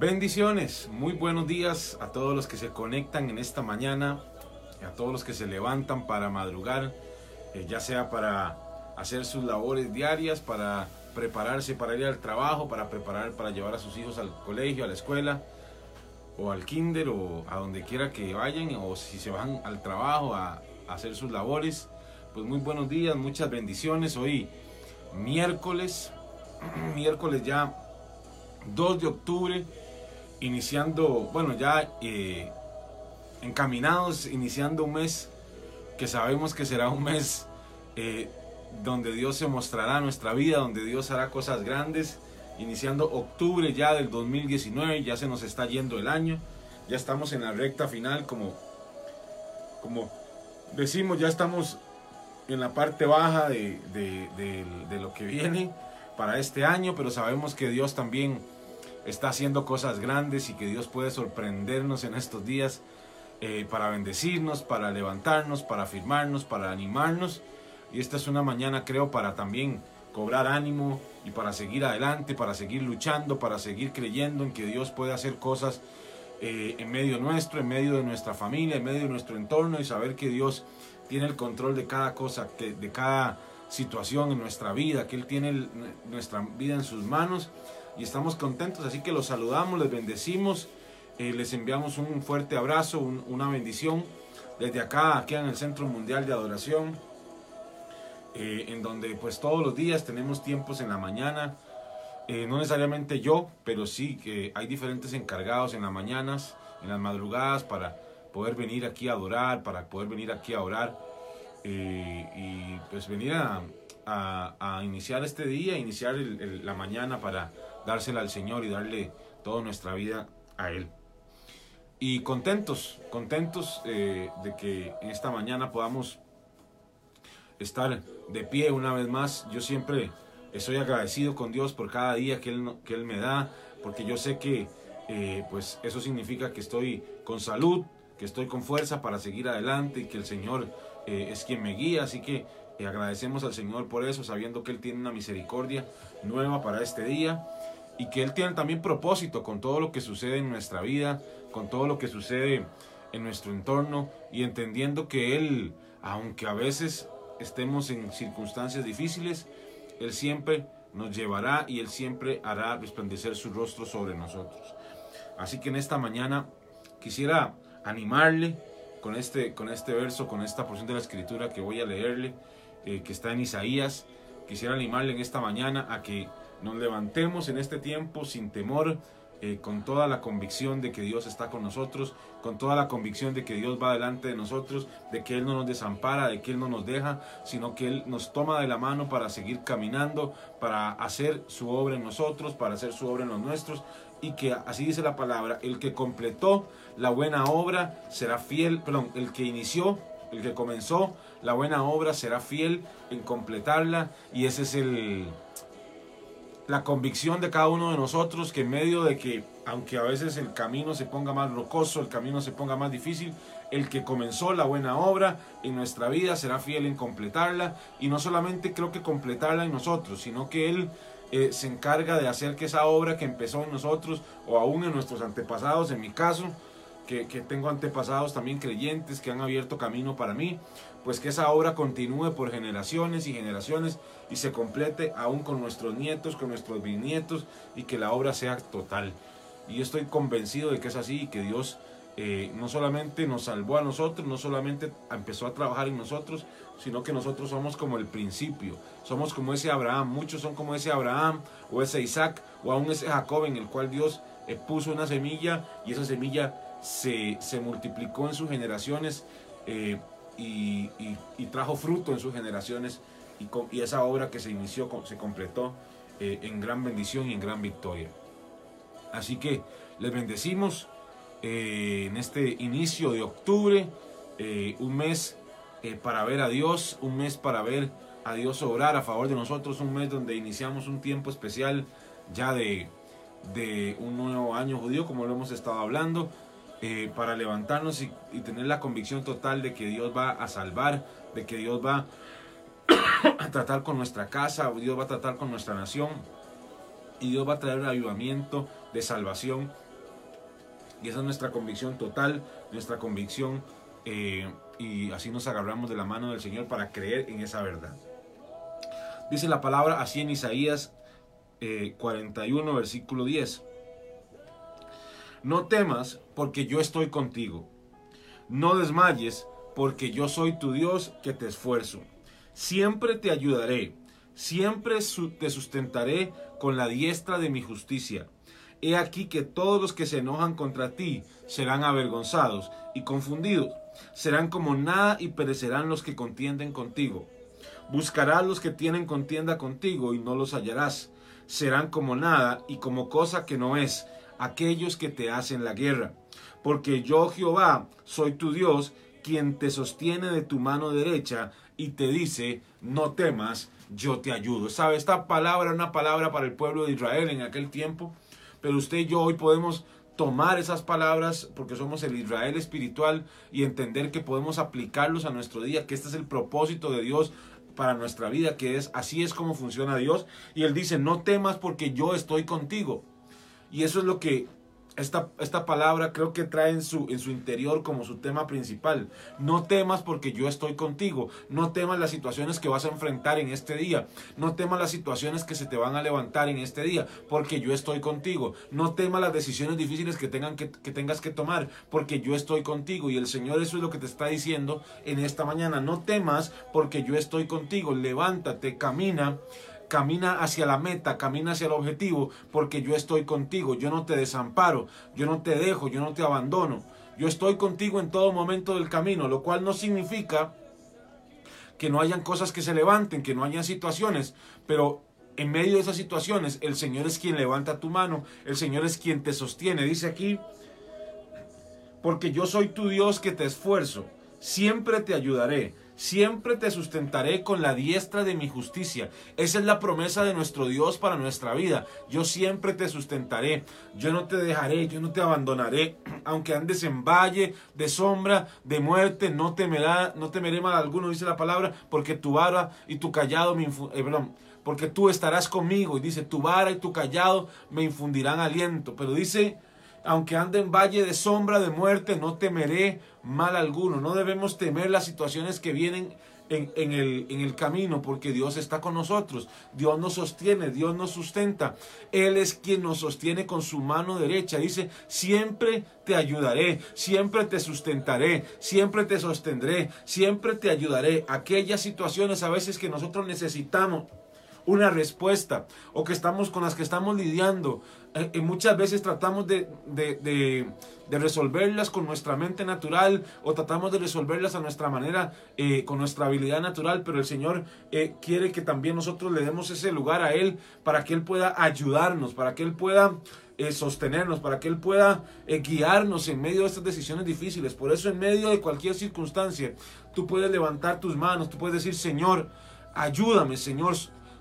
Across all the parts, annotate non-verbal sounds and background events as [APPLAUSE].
Bendiciones, muy buenos días a todos los que se conectan en esta mañana, a todos los que se levantan para madrugar, eh, ya sea para hacer sus labores diarias, para prepararse para ir al trabajo, para preparar para llevar a sus hijos al colegio, a la escuela o al kinder o a donde quiera que vayan o si se van al trabajo a, a hacer sus labores. Pues muy buenos días, muchas bendiciones. Hoy miércoles, [CLEARS THROAT] miércoles ya 2 de octubre, iniciando, bueno, ya eh, encaminados, iniciando un mes que sabemos que será un mes eh, donde Dios se mostrará nuestra vida, donde Dios hará cosas grandes, iniciando octubre ya del 2019, ya se nos está yendo el año, ya estamos en la recta final, como, como decimos, ya estamos en la parte baja de, de lo que viene para este año, pero sabemos que Dios también está haciendo cosas grandes y que Dios puede sorprendernos en estos días eh, para bendecirnos, para levantarnos, para afirmarnos, para animarnos. Y esta es una mañana, creo, para también cobrar ánimo y para seguir adelante, para seguir luchando, para seguir creyendo en que Dios puede hacer cosas eh, en medio nuestro, en medio de nuestra familia, en medio de nuestro entorno y saber que Dios tiene el control de cada cosa, de cada situación en nuestra vida, que Él tiene nuestra vida en sus manos y estamos contentos, así que los saludamos, les bendecimos, eh, les enviamos un fuerte abrazo, una bendición desde acá, aquí en el Centro Mundial de Adoración, eh, en donde pues todos los días tenemos tiempos en la mañana, eh, no necesariamente yo, pero sí que hay diferentes encargados en las mañanas, en las madrugadas, para poder venir aquí a adorar, para poder venir aquí a orar y pues venir a, a, iniciar este día, iniciar la mañana para dársela al Señor y darle toda nuestra vida a Él. Y contentos, contentos eh, de que en esta mañana podamos estar de pie una vez más. Yo siempre estoy agradecido con Dios por cada día que Él, que él me da, porque yo sé que eh, pues eso significa que estoy con salud, que estoy con fuerza para seguir adelante y que el Señor eh, es quien me guía. Así que agradecemos al Señor por eso, sabiendo que Él tiene una misericordia nueva para este día y que Él tiene también propósito con todo lo que sucede en nuestra vida, con todo lo que sucede en nuestro entorno y entendiendo que Él, aunque a veces estemos en circunstancias difíciles, Él siempre nos llevará y Él siempre hará resplandecer su rostro sobre nosotros. Así que en esta mañana quisiera animarle con este, con este verso, con esta porción de la escritura que voy a leerle, eh, que está en Isaías. Quisiera animarle en esta mañana a que nos levantemos en este tiempo sin temor, eh, con toda la convicción de que Dios está con nosotros, con toda la convicción de que Dios va delante de nosotros, de que Él no nos desampara, de que Él no nos deja, sino que Él nos toma de la mano para seguir caminando, para hacer su obra en nosotros, para hacer su obra en los nuestros, y que así dice la palabra, el que completó la buena obra será fiel, perdón, el que inició, el que comenzó la buena obra será fiel en completarla, y ese es el la convicción de cada uno de nosotros que en medio de que, aunque a veces el camino se ponga más rocoso, el camino se ponga más difícil, el que comenzó la buena obra en nuestra vida será fiel en completarla. Y no solamente creo que completarla en nosotros, sino que Él eh, se encarga de hacer que esa obra que empezó en nosotros o aún en nuestros antepasados, en mi caso, que, tengo antepasados también creyentes que han abierto camino para mí, pues que esa obra continúe por generaciones y generaciones y se complete aún con nuestros nietos, con nuestros bisnietos y que la obra sea total. Y estoy convencido de que es así y que Dios eh, no solamente nos salvó a nosotros, no solamente empezó a trabajar en nosotros, sino que nosotros somos como el principio, somos como ese Abraham, muchos son como ese Abraham o ese Isaac o aún ese Jacob en el cual Dios eh, puso una semilla y esa semilla se, se multiplicó en sus generaciones. Eh, y, trajo fruto en sus generaciones y, esa obra que se inició se completó eh, en gran bendición y en gran victoria. Así que les bendecimos eh, en este inicio de octubre, un mes para ver a Dios, un mes para ver a Dios obrar a favor de nosotros, un mes donde iniciamos un tiempo especial ya de, de un nuevo año judío, como lo hemos estado hablando, eh, para levantarnos y, tener la convicción total de que Dios va a salvar, de que Dios va a tratar con nuestra casa, Dios va a tratar con nuestra nación y Dios va a traer un avivamiento de salvación Y esa es nuestra convicción total, nuestra convicción, eh, y así nos agarramos de la mano del Señor para creer en esa verdad. Dice la palabra así en Isaías 41, versículo 10. No temas, porque yo estoy contigo. No desmayes, porque yo soy tu Dios que te esfuerzo. Siempre te ayudaré, siempre te sustentaré con la diestra de mi justicia. He aquí que todos los que se enojan contra ti serán avergonzados y confundidos. Serán como nada y perecerán los que contienden contigo. Buscarás los que tienen contienda contigo y no los hallarás. Serán como nada y como cosa que no es aquellos que te hacen la guerra. Porque yo Jehová soy tu Dios, quien te sostiene de tu mano derecha y te dice, no temas, yo te ayudo. ¿Sabe? Esta palabra una palabra para el pueblo de Israel en aquel tiempo, pero usted y yo hoy podemos tomar esas palabras porque somos el Israel espiritual y entender que podemos aplicarlos a nuestro día, que este es el propósito de Dios para nuestra vida, que es así es como funciona Dios. Y Él dice, no temas porque yo estoy contigo. Y eso es lo que esta, esta, palabra creo que trae en su, en su interior como su tema principal. No temas porque yo estoy contigo. No temas las situaciones que vas a enfrentar en este día. No temas las situaciones que se te van a levantar en este día porque yo estoy contigo. No temas las decisiones difíciles que, tengan que, que tengas que tomar porque yo estoy contigo. Y el Señor eso es lo que te está diciendo en esta mañana. No temas porque yo estoy contigo. Levántate, camina camina hacia la meta, camina hacia el objetivo, porque yo estoy contigo, yo no te desamparo, yo no te dejo, yo no te abandono. Yo estoy contigo en todo momento del camino, lo cual no significa que no hayan cosas que se levanten, que no hayan situaciones, pero en medio de esas situaciones el Señor es quien levanta tu mano, el Señor es quien te sostiene. Dice aquí, porque yo soy tu Dios que te esfuerzo, siempre te ayudaré Siempre te sustentaré con la diestra de mi justicia. Esa es la promesa de nuestro Dios para nuestra vida. Yo siempre te sustentaré. Yo no te dejaré, yo no te abandonaré. [CLEARS THROAT] Aunque andes en valle de sombra, de muerte, no temerá, no temeré mal alguno, dice la palabra, porque tu vara y tu callado me eh, porque tú estarás conmigo. Y dice, tu vara y tu callado me infundirán aliento. Pero dice aunque ande en valle de sombra de muerte, no temeré mal alguno. No debemos temer las situaciones que vienen en, el, el, camino, porque Dios está con nosotros, Dios nos sostiene, Dios nos sustenta, Él es quien nos sostiene con su mano derecha. Dice, siempre te ayudaré, siempre te sustentaré, siempre te sostendré, siempre te ayudaré. Aquellas situaciones a veces que nosotros necesitamos una respuesta o que estamos con las que estamos lidiando. Eh, y muchas veces tratamos de, resolverlas con nuestra mente natural o tratamos de resolverlas a nuestra manera, eh, con nuestra habilidad natural, pero el Señor eh, quiere que también nosotros le demos ese lugar a Él para que Él pueda ayudarnos, para que Él pueda sostenernos, para que Él pueda guiarnos en medio de estas decisiones difíciles. Por eso en medio de cualquier circunstancia, tú puedes levantar tus manos, tú puedes decir, Señor, ayúdame, Señor,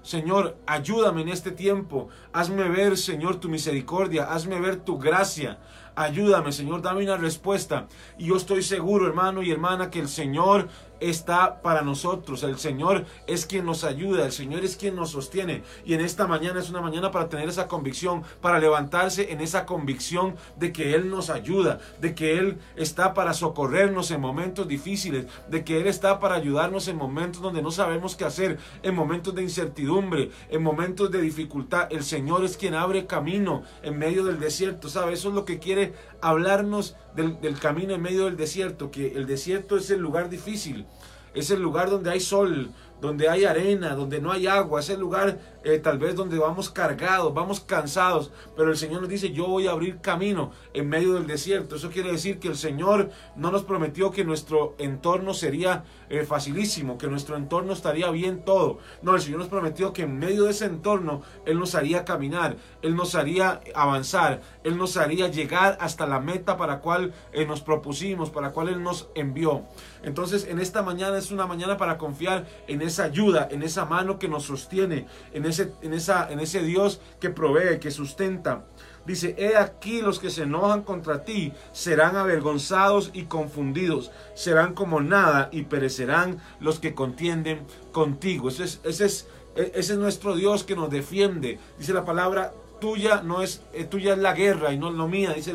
Señor, ayúdame en este tiempo. Hazme ver, Señor, tu misericordia. Hazme ver tu gracia. Ayúdame, Señor, dame una respuesta. Y yo estoy seguro, hermano y hermana, que el Señor está para nosotros. El Señor es quien nos ayuda, el Señor es quien nos sostiene. Y en esta mañana es una mañana para tener esa convicción, para levantarse en esa convicción de que Él nos ayuda, de que Él está para socorrernos en momentos difíciles, de que Él está para ayudarnos en momentos donde no sabemos qué hacer, en momentos de incertidumbre, en momentos de dificultad. El Señor es quien abre camino en medio del desierto, ¿sabe? Eso es lo que quiere hablarnos del, camino en medio del desierto, que el desierto es el lugar difícil, es el lugar donde hay sol, donde hay arena, donde no hay agua, es el lugar eh, tal vez donde vamos cargados, vamos cansados, pero el Señor nos dice, yo voy a abrir camino en medio del desierto. Eso quiere decir que el Señor no nos prometió que nuestro entorno sería eh, facilísimo, que nuestro entorno estaría bien todo. No, el Señor nos prometió que en medio de ese entorno Él nos haría caminar, Él nos haría avanzar, Él nos haría llegar hasta la meta para cual eh, nos propusimos, para cual Él nos envió. Entonces, en esta mañana es una mañana para confiar en esa ayuda, en esa mano que nos sostiene, en ese, en esa, en ese Dios que provee, que sustenta. Dice, he aquí los que se enojan contra ti serán avergonzados y confundidos, serán como nada y perecerán los que contienden contigo. Ese es, ese es, ese es nuestro Dios que nos defiende. Dice la palabra, tuya no es, eh, tuya es la guerra y no es lo mía. Dice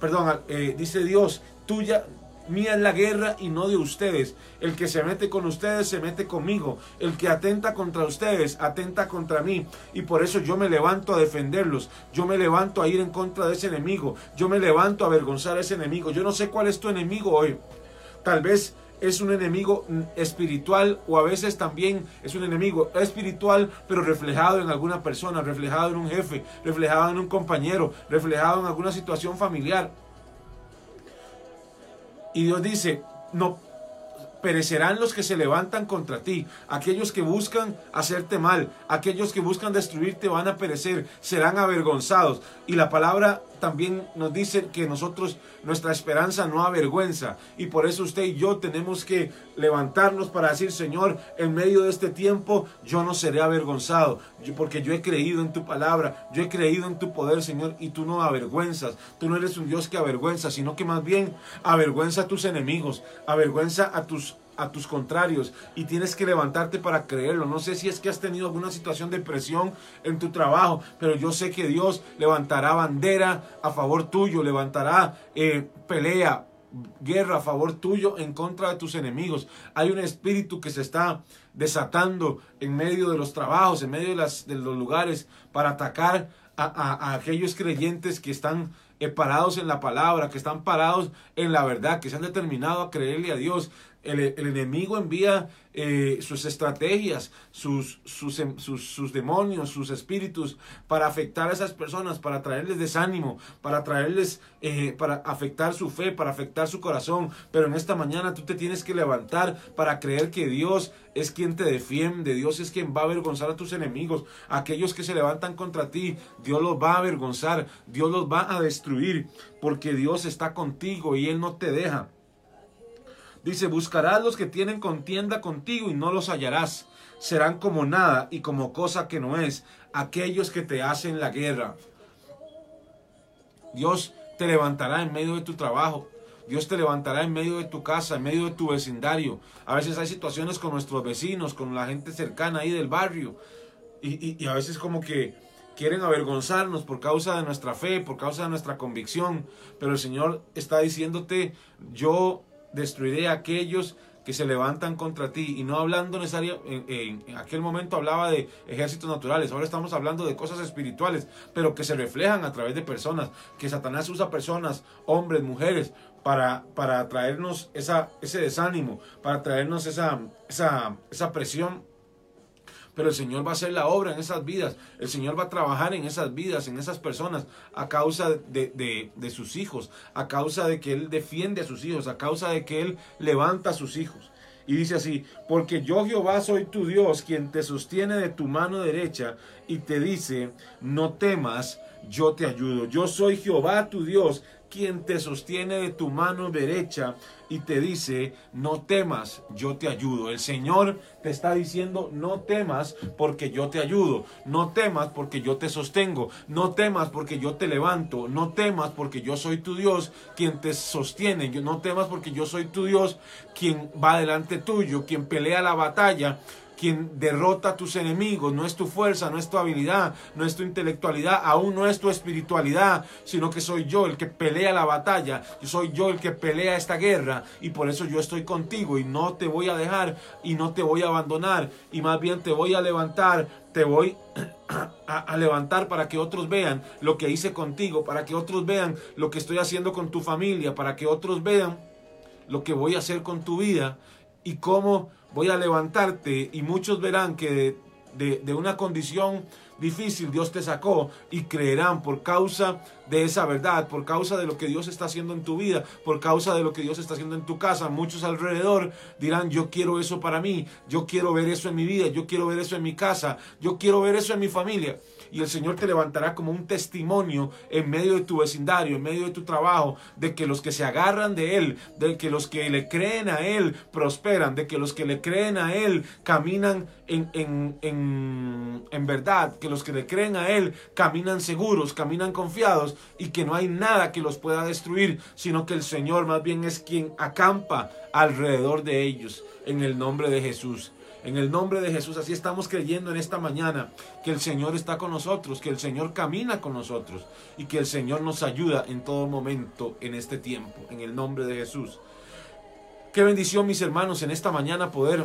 perdón, eh, dice Dios, tuya, Mía es la guerra y no de ustedes. El que se mete con ustedes se mete conmigo. El que atenta contra ustedes atenta contra mí. Y por eso yo me levanto a defenderlos. Yo me levanto a ir en contra de ese enemigo. Yo me levanto a avergonzar a ese enemigo. Yo no sé cuál es tu enemigo hoy. Tal vez es un enemigo espiritual o a veces también es un enemigo espiritual, pero reflejado en alguna persona, reflejado en un jefe, reflejado en un compañero, reflejado en alguna situación familiar. Y Dios dice, no perecerán los que se levantan contra ti, aquellos que buscan hacerte mal, aquellos que buscan destruirte van a perecer, serán avergonzados. Y la palabra también nos dice que nosotros, nuestra esperanza no avergüenza. Y por eso usted y yo tenemos que levantarnos para decir, Señor, en medio de este tiempo yo no seré avergonzado, porque yo he creído en tu palabra, yo he creído en tu poder, Señor, y tú no avergüenzas. Tú no eres un Dios que avergüenza, sino que más bien avergüenza a tus enemigos, avergüenza a tus a tus contrarios y tienes que levantarte para creerlo. No sé si es que has tenido alguna situación de presión en tu trabajo, pero yo sé que Dios levantará bandera a favor tuyo, levantará eh, pelea, guerra a favor tuyo en contra de tus enemigos. Hay un espíritu que se está desatando en medio de los trabajos, en medio de, las, de los lugares para atacar a, aquellos creyentes que están eh, parados en la palabra, que están parados en la verdad, que se han determinado a creerle a Dios. El, enemigo envía eh, sus estrategias, sus, em, sus, sus, demonios, sus espíritus para afectar a esas personas, para traerles desánimo, para traerles, eh, para afectar su fe, para afectar su corazón. Pero en esta mañana tú te tienes que levantar para creer que Dios es quien te defiende, Dios es quien va a avergonzar a tus enemigos, aquellos que se levantan contra ti, Dios los va a avergonzar, Dios los va a destruir, porque Dios está contigo y Él no te deja. Dice, buscarás los que tienen contienda contigo y no los hallarás. Serán como nada y como cosa que no es, aquellos que te hacen la guerra. Dios te levantará en medio de tu trabajo. Dios te levantará en medio de tu casa, en medio de tu vecindario. A veces hay situaciones con nuestros vecinos, con la gente cercana ahí del barrio. Y, y a veces como que quieren avergonzarnos por causa de nuestra fe, por causa de nuestra convicción. Pero el Señor está diciéndote, yo destruiré a aquellos que se levantan contra ti. Y no hablando necesariamente, en, aquel momento hablaba de ejércitos naturales, ahora estamos hablando de cosas espirituales, pero que se reflejan a través de personas, que Satanás usa personas, hombres, mujeres, para, para traernos esa, ese desánimo, para traernos esa, esa, esa presión pero el Señor va a hacer la obra en esas vidas, el Señor va a trabajar en esas vidas, en esas personas, a causa de, de, sus hijos, a causa de que Él defiende a sus hijos, a causa de que Él levanta a sus hijos. Y dice así, porque yo Jehová soy tu Dios, quien te sostiene de tu mano derecha y te dice, no temas, yo te ayudo. Yo soy Jehová tu Dios, quien te sostiene de tu mano derecha y te dice, no temas, yo te ayudo. El Señor te está diciendo, no temas porque yo te ayudo. No temas porque yo te sostengo. No temas porque yo te levanto. No temas porque yo soy tu Dios, quien te sostiene. No temas porque yo soy tu Dios, quien va delante tuyo, quien pelea la batalla quien derrota a tus enemigos. No es tu fuerza, no es tu habilidad, no es tu intelectualidad, aún no es tu espiritualidad, sino que soy yo el que pelea la batalla. Yo soy yo el que pelea esta guerra y por eso yo estoy contigo y no te voy a dejar y no te voy a abandonar y más bien te voy a levantar, te voy [CLEARS THROAT] a, a, levantar para que otros vean lo que hice contigo, para que otros vean lo que estoy haciendo con tu familia, para que otros vean lo que voy a hacer con tu vida y cómo voy a levantarte y muchos verán que de, una condición difícil Dios te sacó y creerán por causa de esa verdad, por causa de lo que Dios está haciendo en tu vida, por causa de lo que Dios está haciendo en tu casa. Muchos alrededor dirán, yo quiero eso para mí, yo quiero ver eso en mi vida, yo quiero ver eso en mi casa, yo quiero ver eso en mi familia y el Señor te levantará como un testimonio en medio de tu vecindario, en medio de tu trabajo, de que los que se agarran de Él, de que los que le creen a Él prosperan, de que los que le creen a Él caminan en, en, en, en verdad, que los que le creen a Él caminan seguros, caminan confiados y que no hay nada que los pueda destruir, sino que el Señor más bien es quien acampa alrededor de ellos en el nombre de Jesús. En el nombre de Jesús, así estamos creyendo en esta mañana que el Señor está con nosotros, que el Señor camina con nosotros y que el Señor nos ayuda en todo momento en este tiempo, en el nombre de Jesús. Qué bendición, mis hermanos, en esta mañana poder,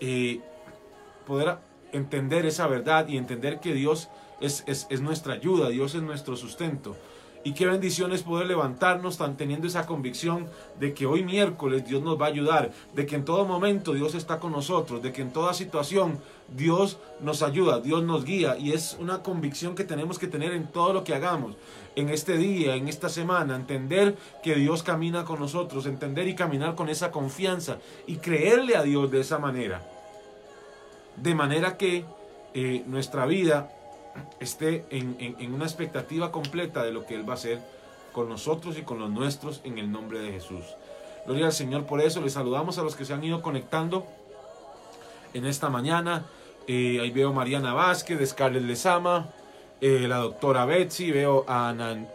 eh, poder entender esa verdad y entender que Dios es, es nuestra ayuda, Dios es nuestro sustento. Y qué bendición es poder levantarnos tan teniendo esa convicción de que hoy miércoles Dios nos va a ayudar, de que en todo momento Dios está con nosotros, de que en toda situación Dios nos ayuda, Dios nos guía. Y es una convicción que tenemos que tener en todo lo que hagamos, en este día, en esta semana, entender que Dios camina con nosotros, entender y caminar con esa confianza y creerle a Dios de esa manera. De manera que eh, nuestra vida esté en, una expectativa completa de lo que Él va a hacer con nosotros y con los nuestros en el nombre de Jesús. Gloria al Señor por eso. Les saludamos a los que se han ido conectando en esta mañana. Eh, ahí veo a Mariana Vázquez, Scarlett Lezama, eh, la doctora Betsy, veo a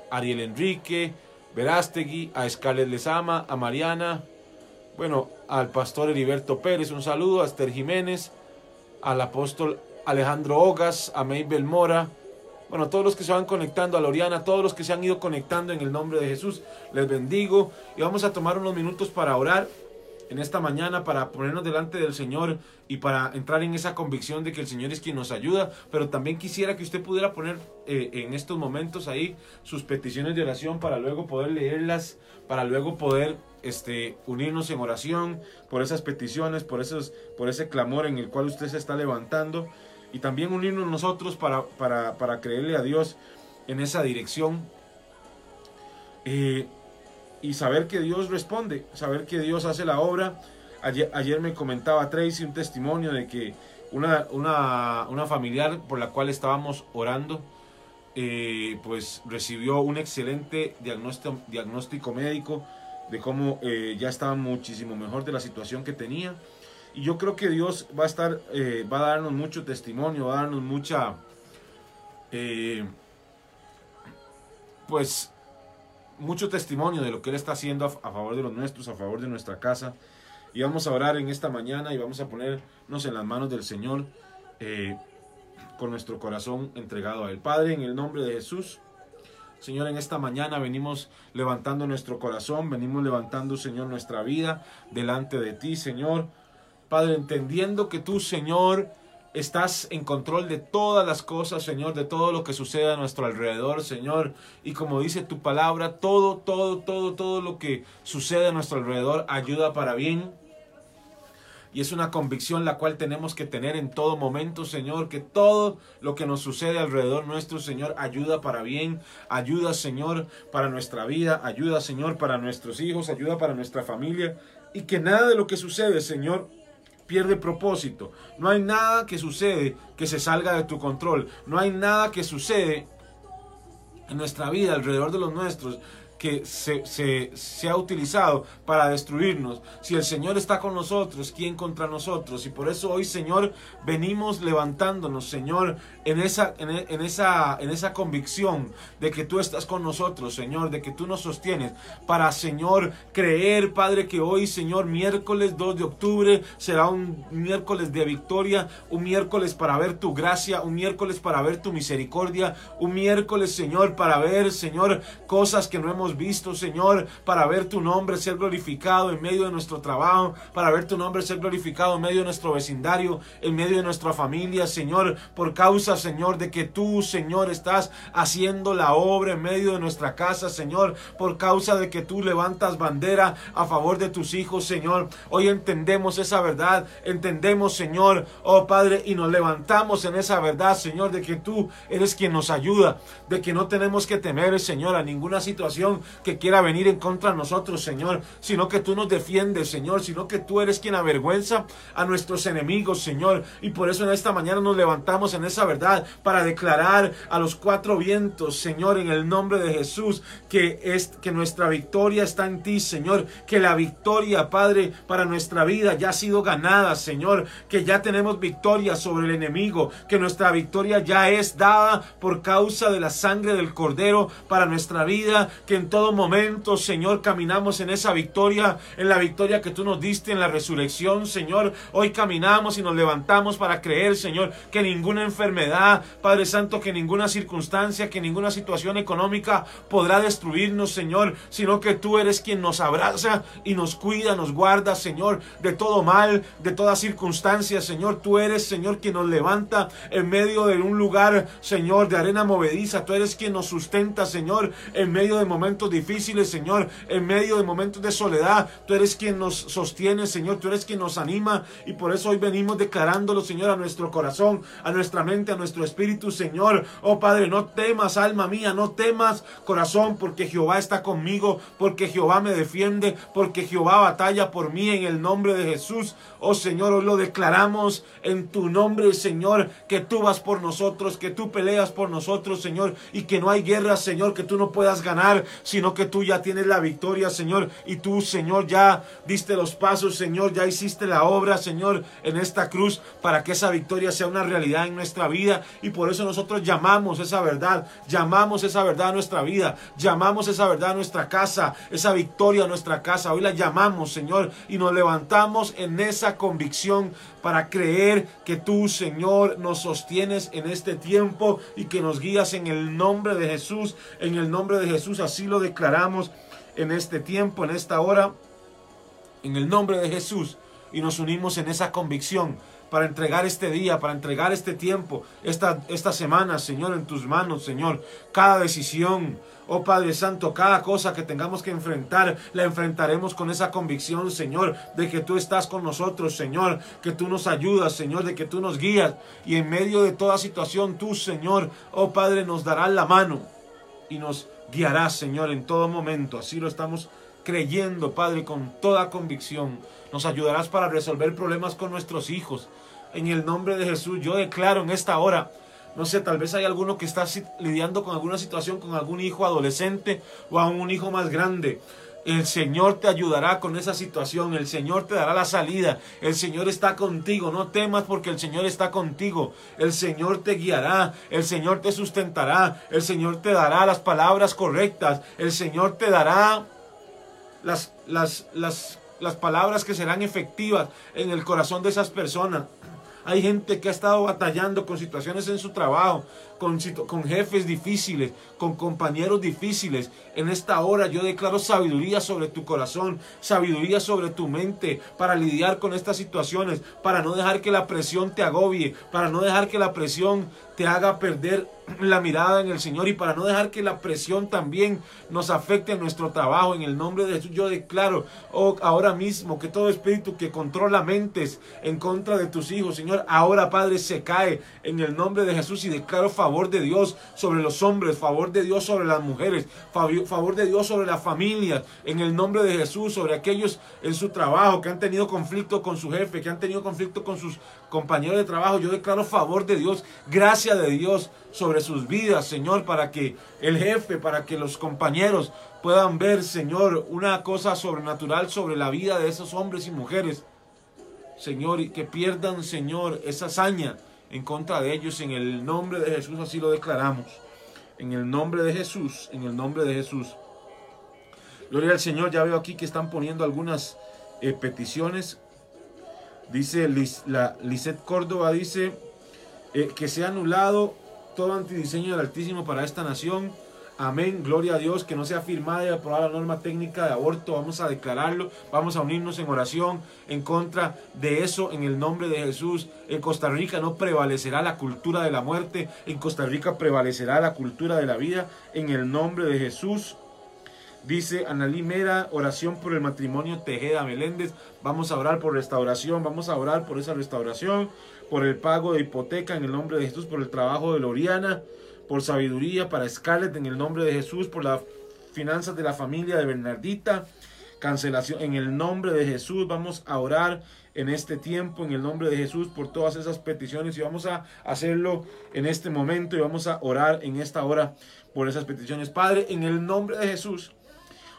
Ariel Enrique, Verástegui, a Scarlett Lezama, a Mariana, bueno, al pastor Heriberto Pérez, un saludo, a Esther Jiménez, al apóstol Alejandro Ogas, a Maybel Mora, bueno, todos los que se van conectando, a Loriana, todos los que se han ido conectando en el nombre de Jesús, les bendigo. Y vamos a tomar unos minutos para orar en esta mañana para ponernos delante del Señor y para entrar en esa convicción de que el Señor es quien nos ayuda, pero también quisiera que usted pudiera poner eh, en estos momentos ahí sus peticiones de oración para luego poder leerlas, para luego poder este, unirnos en oración por esas peticiones, por, esos, por ese clamor en el cual usted se está levantando y también unirnos nosotros para, para, creerle a Dios en esa dirección eh, y saber que Dios responde, saber que Dios hace la obra. Ayer, me comentaba Tracy un testimonio de que una, una, familiar por la cual estábamos orando, eh, pues recibió un excelente diagnóstico, diagnóstico médico de cómo eh, ya estaba muchísimo mejor de la situación que tenía y yo creo que Dios va a estar, eh, va a darnos mucho testimonio, va a darnos mucha, eh, pues, mucho testimonio de lo que Él está haciendo a, favor de los nuestros, a favor de nuestra casa. Y vamos a orar en esta mañana y vamos a ponernos en las manos del Señor eh, con nuestro corazón entregado a Él. Padre, en el nombre de Jesús. Señor, en esta mañana venimos levantando nuestro corazón, venimos levantando, Señor, nuestra vida delante de ti, Señor. Padre, entendiendo que tú, Señor, estás en control de todas las cosas, Señor, de todo lo que sucede a nuestro alrededor, Señor. Y como dice tu palabra, todo, todo, todo, todo lo que sucede a nuestro alrededor ayuda para bien. Y es una convicción la cual tenemos que tener en todo momento, Señor, que todo lo que nos sucede alrededor nuestro, Señor, ayuda para bien, ayuda, Señor, para nuestra vida, ayuda, Señor, para nuestros hijos, ayuda para nuestra familia. Y que nada de lo que sucede, Señor, pierde propósito. No hay nada que sucede que se salga de tu control. No hay nada que sucede en nuestra vida alrededor de los nuestros que se, se, ha utilizado para destruirnos. Si el Señor está con nosotros, ¿quién contra nosotros? Y por eso hoy, Señor, venimos levantándonos, Señor, en esa, en, en, esa, en esa convicción de que tú estás con nosotros, Señor, de que tú nos sostienes, para, Señor, creer, Padre, que hoy, Señor, miércoles 2 de octubre será un miércoles de victoria, un miércoles para ver tu gracia, un miércoles para ver tu misericordia, un miércoles, Señor, para ver, Señor, cosas que no hemos visto, Señor, para ver tu nombre ser glorificado en medio de nuestro trabajo, para ver tu nombre ser glorificado en medio de nuestro vecindario, en medio de nuestra familia, Señor, por causa, Señor, de que tú, Señor, estás haciendo la obra en medio de nuestra casa, Señor, por causa de que tú levantas bandera a favor de tus hijos, Señor. Hoy entendemos esa verdad, entendemos, Señor, oh Padre, y nos levantamos en esa verdad, Señor, de que tú eres quien nos ayuda, de que no tenemos que temer, Señor, a ninguna situación que quiera venir en contra de nosotros, Señor, sino que tú nos defiendes, Señor, sino que tú eres quien avergüenza a nuestros enemigos, Señor. Y por eso en esta mañana nos levantamos en esa verdad para declarar a los cuatro vientos, Señor, en el nombre de Jesús, que es que nuestra victoria está en ti, Señor, que la victoria, Padre, para nuestra vida ya ha sido ganada, Señor, que ya tenemos victoria sobre el enemigo, que nuestra victoria ya es dada por causa de la sangre del Cordero para nuestra vida, que en todo momento, Señor, caminamos en esa victoria, en la victoria que tú nos diste en la resurrección, Señor. Hoy caminamos y nos levantamos para creer, Señor, que ninguna enfermedad, Padre Santo, que ninguna circunstancia, que ninguna situación económica podrá destruirnos, Señor, sino que tú eres quien nos abraza y nos cuida, nos guarda, Señor, de todo mal, de toda circunstancia, Señor. Tú eres, Señor, quien nos levanta en medio de un lugar, Señor, de arena movediza. Tú eres quien nos sustenta, Señor, en medio de momentos difíciles, Señor, en medio de momentos de soledad. Tú eres quien nos sostiene, Señor. Tú eres quien nos anima. Y por eso hoy venimos declarándolo, Señor, a nuestro corazón, a nuestra mente, a nuestro espíritu, Señor. Oh Padre, no temas, alma mía, no temas, corazón, porque Jehová está conmigo, porque Jehová me defiende, porque Jehová batalla por mí en el nombre de Jesús. Oh Señor, hoy lo declaramos en tu nombre, Señor, que tú vas por nosotros, que tú peleas por nosotros, Señor, y que no hay guerra, Señor, que tú no puedas ganar, sino que tú ya tienes la victoria, Señor, y tú, Señor, ya diste los pasos, Señor, ya hiciste la obra, Señor, en esta cruz para que esa victoria sea una realidad en nuestra vida. Y por eso nosotros llamamos esa verdad, llamamos esa verdad a nuestra vida, llamamos esa verdad a nuestra casa, esa victoria a nuestra casa, hoy la llamamos, Señor, y nos levantamos en esa convicción para creer que tú, Señor, nos sostienes en este tiempo y que nos guías en el nombre de Jesús, en el nombre de Jesús, así lo declaramos en este tiempo, en esta hora, en el nombre de Jesús, y nos unimos en esa convicción para entregar este día, para entregar este tiempo, esta, esta semana, Señor, en tus manos, Señor. Cada decisión, oh Padre Santo, cada cosa que tengamos que enfrentar, la enfrentaremos con esa convicción, Señor, de que tú estás con nosotros, Señor, que tú nos ayudas, Señor, de que tú nos guías. Y en medio de toda situación, tú, Señor, oh Padre, nos darás la mano y nos guiarás, Señor, en todo momento. Así lo estamos creyendo, Padre, con toda convicción. Nos ayudarás para resolver problemas con nuestros hijos. En el nombre de Jesús, yo declaro en esta hora, no sé, tal vez hay alguno que está lidiando con alguna situación, con algún hijo adolescente o a un hijo más grande. El Señor te ayudará con esa situación, el Señor te dará la salida, el Señor está contigo, no temas porque el Señor está contigo, el Señor te guiará, el Señor te sustentará, el Señor te dará las palabras correctas, el Señor te dará las, las, las, las palabras que serán efectivas en el corazón de esas personas. Hay gente que ha estado batallando con situaciones en su trabajo, con, jefes difíciles, con compañeros difíciles. En esta hora yo declaro sabiduría sobre tu corazón, sabiduría sobre tu mente para lidiar con estas situaciones, para no dejar que la presión te agobie, para no dejar que la presión te haga perder la mirada en el Señor y para no dejar que la presión también nos afecte en nuestro trabajo. En el nombre de Jesús yo declaro oh, ahora mismo que todo espíritu que controla mentes en contra de tus hijos, Señor, ahora Padre se cae en el nombre de Jesús y declaro favor de Dios sobre los hombres, favor de Dios sobre las mujeres, favor de Dios sobre las familias, en el nombre de Jesús, sobre aquellos en su trabajo que han tenido conflicto con su jefe, que han tenido conflicto con sus compañeros de trabajo. Yo declaro favor de Dios, gracia de Dios sobre sus vidas, Señor, para que el jefe, para que los compañeros puedan ver, Señor, una cosa sobrenatural sobre la vida de esos hombres y mujeres. Señor, y que pierdan, Señor, esa hazaña en contra de ellos. En el nombre de Jesús así lo declaramos. En el nombre de Jesús, en el nombre de Jesús. Gloria al Señor, ya veo aquí que están poniendo algunas eh, peticiones. Dice la Lisette Córdoba, dice eh, que se ha anulado todo antidiseño del Altísimo para esta nación. Amén, gloria a Dios, que no sea firmada y aprobada la norma técnica de aborto. Vamos a declararlo, vamos a unirnos en oración en contra de eso en el nombre de Jesús. En Costa Rica no prevalecerá la cultura de la muerte, en Costa Rica prevalecerá la cultura de la vida en el nombre de Jesús. Dice Analí Mera, oración por el matrimonio Tejeda Meléndez. Vamos a orar por restauración, vamos a orar por esa restauración por el pago de hipoteca en el nombre de Jesús, por el trabajo de Loriana, por sabiduría para Scarlett en el nombre de Jesús, por las finanzas de la familia de Bernardita, cancelación en el nombre de Jesús. Vamos a orar en este tiempo, en el nombre de Jesús, por todas esas peticiones y vamos a hacerlo en este momento y vamos a orar en esta hora por esas peticiones. Padre, en el nombre de Jesús.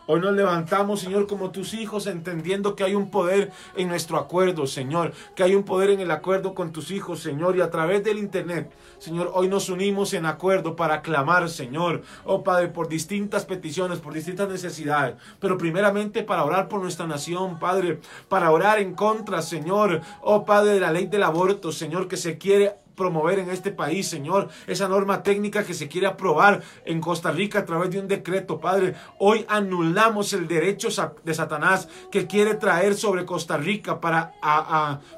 Hoy nos levantamos, Señor, como tus hijos, entendiendo que hay un poder en nuestro acuerdo, Señor, que hay un poder en el acuerdo con tus hijos, Señor, y a través del Internet, Señor, hoy nos unimos en acuerdo para clamar, Señor, oh Padre, por distintas peticiones, por distintas necesidades, pero primeramente para orar por nuestra nación, Padre, para orar en contra, Señor, oh Padre, de la ley del aborto, Señor, que se quiere promover en este país, Señor, esa norma técnica que se quiere aprobar en Costa Rica a través de un decreto, Padre. Hoy anulamos el derecho de Satanás que quiere traer sobre Costa Rica para,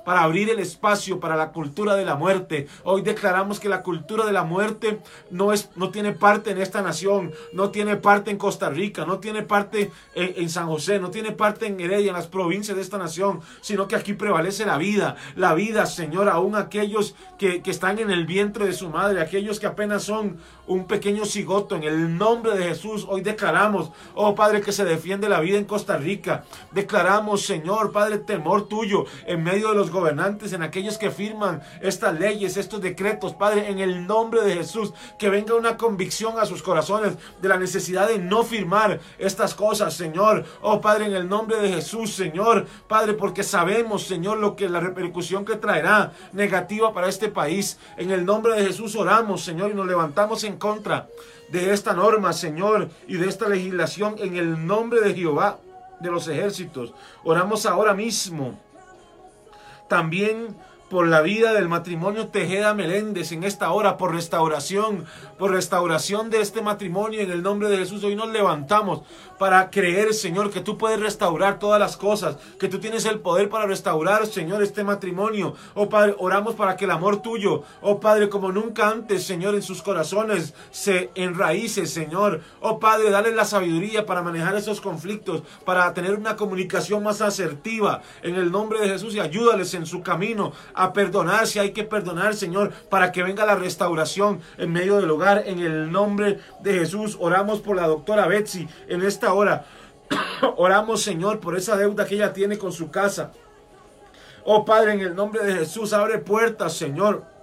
para abrir el espacio para la cultura de la muerte. Hoy declaramos que la cultura de la muerte no, es, no tiene parte en esta nación, no tiene parte en Costa Rica, no tiene parte en, en San José, no tiene parte en Heredia, en las provincias de esta nación, sino que aquí prevalece la vida, la vida, Señor, aún aquellos que, que están en el vientre de su madre, aquellos que apenas son un pequeño cigoto. En el nombre de Jesús, hoy declaramos, oh Padre, que se defiende la vida en Costa Rica. Declaramos, Señor, Padre, temor tuyo en medio de los gobernantes, en aquellos que firman estas leyes, estos decretos, Padre, en el nombre de Jesús, que venga una convicción a sus corazones de la necesidad de no firmar estas cosas, Señor. Oh Padre, en el nombre de Jesús, Señor, Padre, porque sabemos, Señor, lo que la repercusión que traerá negativa para este país. En el nombre de Jesús oramos, Señor, y nos levantamos en contra de esta norma, Señor, y de esta legislación en el nombre de Jehová de los ejércitos. Oramos ahora mismo. También por la vida del matrimonio Tejeda Meléndez en esta hora, por restauración, por restauración de este matrimonio en el nombre de Jesús. Hoy nos levantamos para creer, Señor, que tú puedes restaurar todas las cosas, que tú tienes el poder para restaurar, Señor, este matrimonio. Oh Padre, oramos para que el amor tuyo, oh Padre, como nunca antes, Señor, en sus corazones se enraíce, Señor. Oh Padre, dale la sabiduría para manejar esos conflictos, para tener una comunicación más asertiva en el nombre de Jesús y ayúdales en su camino perdonar si hay que perdonar, Señor, para que venga la restauración en medio del hogar. En el nombre de Jesús, oramos por la doctora Betsy en esta hora. [COUGHS] oramos, Señor, por esa deuda que ella tiene con su casa. Oh Padre, en el nombre de Jesús, abre puertas, Señor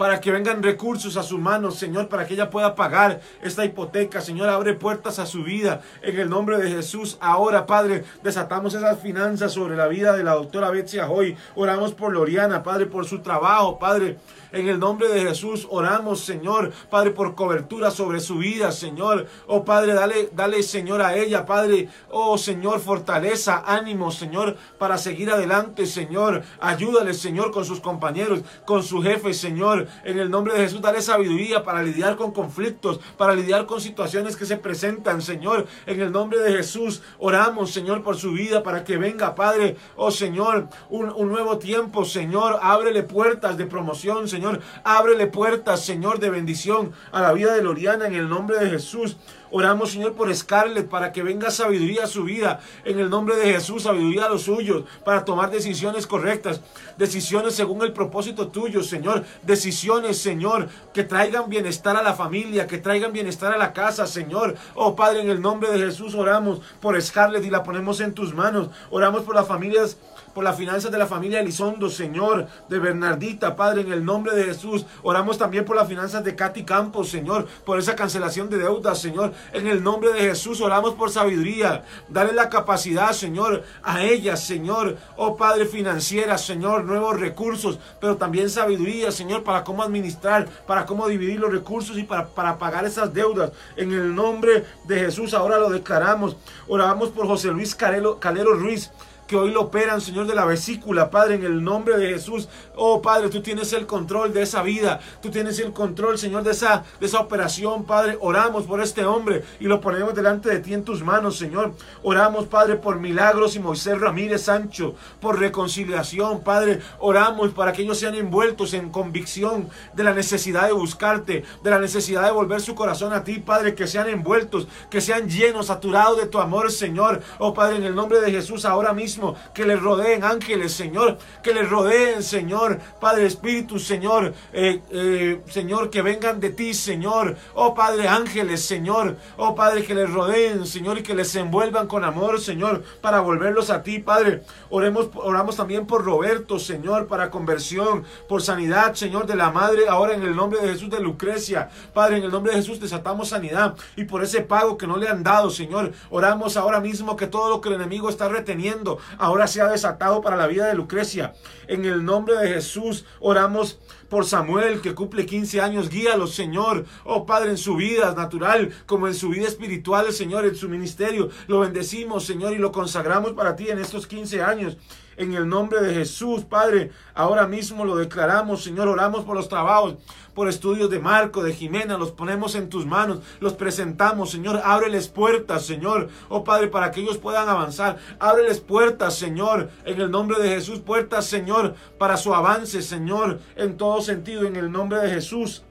para que vengan recursos a su mano, Señor, para que ella pueda pagar esta hipoteca. Señor, abre puertas a su vida. En el nombre de Jesús, ahora, Padre, desatamos esas finanzas sobre la vida de la doctora Betsy Ajoy. Oramos por Loriana, Padre, por su trabajo, Padre. En el nombre de Jesús oramos, Señor, Padre, por cobertura sobre su vida, Señor. Oh Padre, dale, dale, Señor, a ella, Padre. Oh Señor, fortaleza, ánimo, Señor, para seguir adelante, Señor. Ayúdale, Señor, con sus compañeros, con su jefe, Señor. En el nombre de Jesús, dale sabiduría para lidiar con conflictos, para lidiar con situaciones que se presentan, Señor. En el nombre de Jesús, oramos, Señor, por su vida, para que venga, Padre, oh Señor, un, nuevo tiempo, Señor. Ábrele puertas de promoción, Señor Señor. Ábrele puertas, Señor, de bendición a la vida de Loriana en el nombre de Jesús. Oramos, Señor, por Scarlett, para que venga sabiduría a su vida. En el nombre de Jesús, sabiduría a los suyos, para tomar decisiones correctas. Decisiones según el propósito tuyo, Señor. Decisiones, Señor, que traigan bienestar a la familia, que traigan bienestar a la casa, Señor. Oh, Padre, en el nombre de Jesús oramos por Scarlett y la ponemos en tus manos. Oramos por las familias por las finanzas de la familia Elizondo, Señor, de Bernardita, Padre, en el nombre de Jesús. Oramos también por las finanzas de Katy Campos, Señor, por esa cancelación de deudas, Señor. En el nombre de Jesús oramos por sabiduría. Dale la capacidad, Señor, a ellas, Señor. Oh Padre, financiera, Señor, nuevos recursos, pero también sabiduría, Señor, para cómo administrar, para cómo dividir los recursos y para, para pagar esas deudas. En el nombre de Jesús ahora lo declaramos. Oramos por José Luis Calero, Calero Ruiz que hoy lo operan, Señor, de la vesícula, Padre, en el nombre de Jesús. Oh, Padre, tú tienes el control de esa vida. Tú tienes el control, Señor, de esa, de esa operación, Padre. Oramos por este hombre y lo ponemos delante de ti en tus manos, Señor. Oramos, Padre, por milagros y Moisés Ramírez Sancho, por reconciliación, Padre. Oramos para que ellos sean envueltos en convicción de la necesidad de buscarte, de la necesidad de volver su corazón a ti, Padre, que sean envueltos, que sean llenos, saturados de tu amor, Señor. Oh, Padre, en el nombre de Jesús, ahora mismo que les rodeen ángeles, Señor, que les rodeen, Señor, Padre Espíritu, Señor, eh, eh, Señor, que vengan de ti, Señor, oh Padre ángeles, Señor, oh Padre, que les rodeen, Señor, y que les envuelvan con amor, Señor, para volverlos a ti, Padre. Oremos, oramos también por Roberto, Señor, para conversión, por sanidad, Señor, de la madre, ahora en el nombre de Jesús de Lucrecia, Padre, en el nombre de Jesús desatamos sanidad y por ese pago que no le han dado, Señor, oramos ahora mismo que todo lo que el enemigo está reteniendo, ahora sea desatado para la vida de Lucrecia. En el nombre de Jesús oramos por Samuel que cumple 15 años. Guíalo, Señor. Oh Padre, en su vida natural como en su vida espiritual, Señor, en su ministerio. Lo bendecimos, Señor, y lo consagramos para ti en estos 15 años en el nombre de Jesús, Padre. Ahora mismo lo declaramos, Señor. Oramos por los trabajos, por estudios de Marco, de Jimena. Los ponemos en tus manos, los presentamos, Señor. Ábreles puertas, Señor. Oh Padre, para que ellos puedan avanzar. Ábreles puertas, Señor. En el nombre de Jesús, puertas, Señor, para su avance, Señor. En todo sentido, en el nombre de Jesús.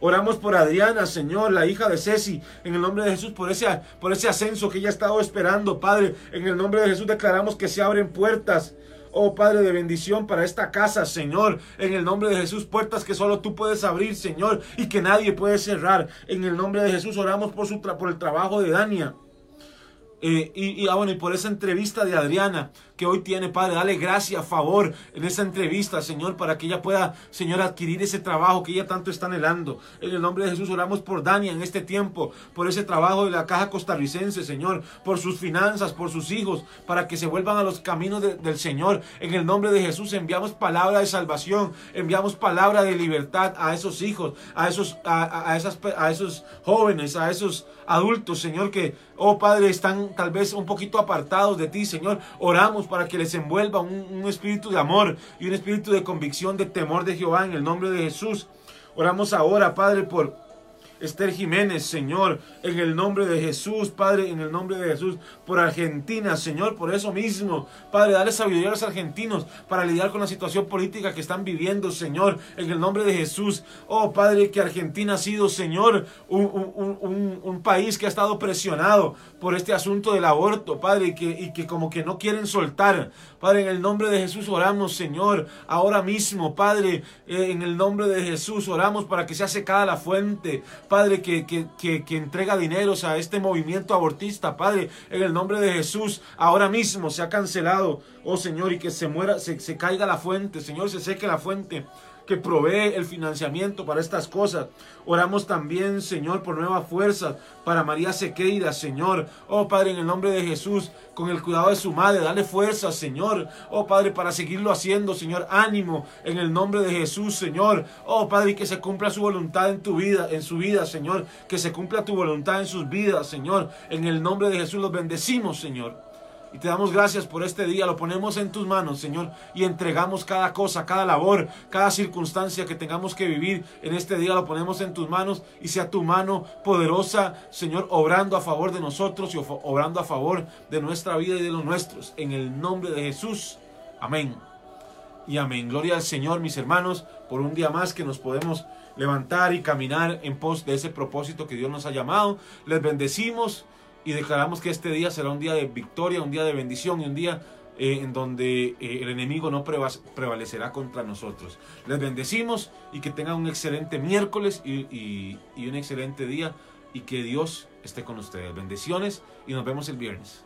Oramos por Adriana, Señor, la hija de Ceci, en el nombre de Jesús, por ese, por ese ascenso que ella ha estado esperando, Padre. En el nombre de Jesús declaramos que se abren puertas. Oh Padre de bendición para esta casa, Señor. En el nombre de Jesús, puertas que solo tú puedes abrir, Señor, y que nadie puede cerrar. En el nombre de Jesús oramos por, su por el trabajo de Dania. Eh, y, y, ah, bueno, y por esa entrevista de Adriana que hoy tiene, Padre, dale gracia, favor en esa entrevista, Señor, para que ella pueda, Señor, adquirir ese trabajo que ella tanto está anhelando. En el nombre de Jesús oramos por Dania en este tiempo, por ese trabajo de la caja costarricense, Señor, por sus finanzas, por sus hijos, para que se vuelvan a los caminos del Señor. En el nombre de Jesús enviamos palabra de salvación, enviamos palabra de libertad a esos hijos, a esos, a, esas, a esos jóvenes, a esos adultos, Señor, que, oh Padre, están tal vez un poquito apartados de ti, Señor. Oramos para que les envuelva un, un espíritu de amor y un espíritu de convicción, de temor de Jehová en el nombre de Jesús. Oramos ahora, Padre, por Esther Jiménez, Señor, en el nombre de Jesús, Padre, en el nombre de Jesús, por Argentina, Señor, por eso mismo, Padre, dale sabiduría a los argentinos para lidiar con la situación política que están viviendo, Señor, en el nombre de Jesús. Oh, Padre, que Argentina ha sido, Señor, un, país que ha estado presionado por este asunto del aborto, Padre, y que, y que como que no quieren soltar. Padre, en el nombre de Jesús oramos, Señor, ahora mismo, Padre, eh, en el nombre de Jesús oramos para que sea secada la fuente, Padre, que, que, que, entrega dineros a este movimiento abortista, Padre, en el nombre de Jesús, ahora mismo se ha cancelado, oh Señor, y que se muera, se, se caiga la fuente, Señor, se seque la fuente que provee el financiamiento para estas cosas. Oramos también, Señor, por nuevas fuerzas para María Sequeira, Señor. Oh Padre, en el nombre de Jesús, con el cuidado de su madre, dale fuerzas, Señor. Oh Padre, para seguirlo haciendo, Señor. Ánimo en el nombre de Jesús, Señor. Oh Padre, que se cumpla su voluntad en tu vida, en su vida, Señor. Que se cumpla tu voluntad en sus vidas, Señor. En el nombre de Jesús los bendecimos, Señor. Y te damos gracias por este día, lo ponemos en tus manos, Señor, y entregamos cada cosa, cada labor, cada circunstancia que tengamos que vivir en este día, lo ponemos en tus manos y sea tu mano poderosa, Señor, obrando a favor de nosotros y obrando a favor de nuestra vida y de los nuestros. En el nombre de Jesús. Amén. Y amén. Gloria al Señor, mis hermanos, por un día más que nos podemos levantar y caminar en pos de ese propósito que Dios nos ha llamado. Les bendecimos y declaramos que este día será un día de victoria, un día de bendición y un día eh, en donde eh, el enemigo no prevalecerá contra nosotros. Les bendecimos y que tengan un excelente miércoles y un excelente día y que Dios esté con ustedes. Bendiciones y nos vemos el viernes.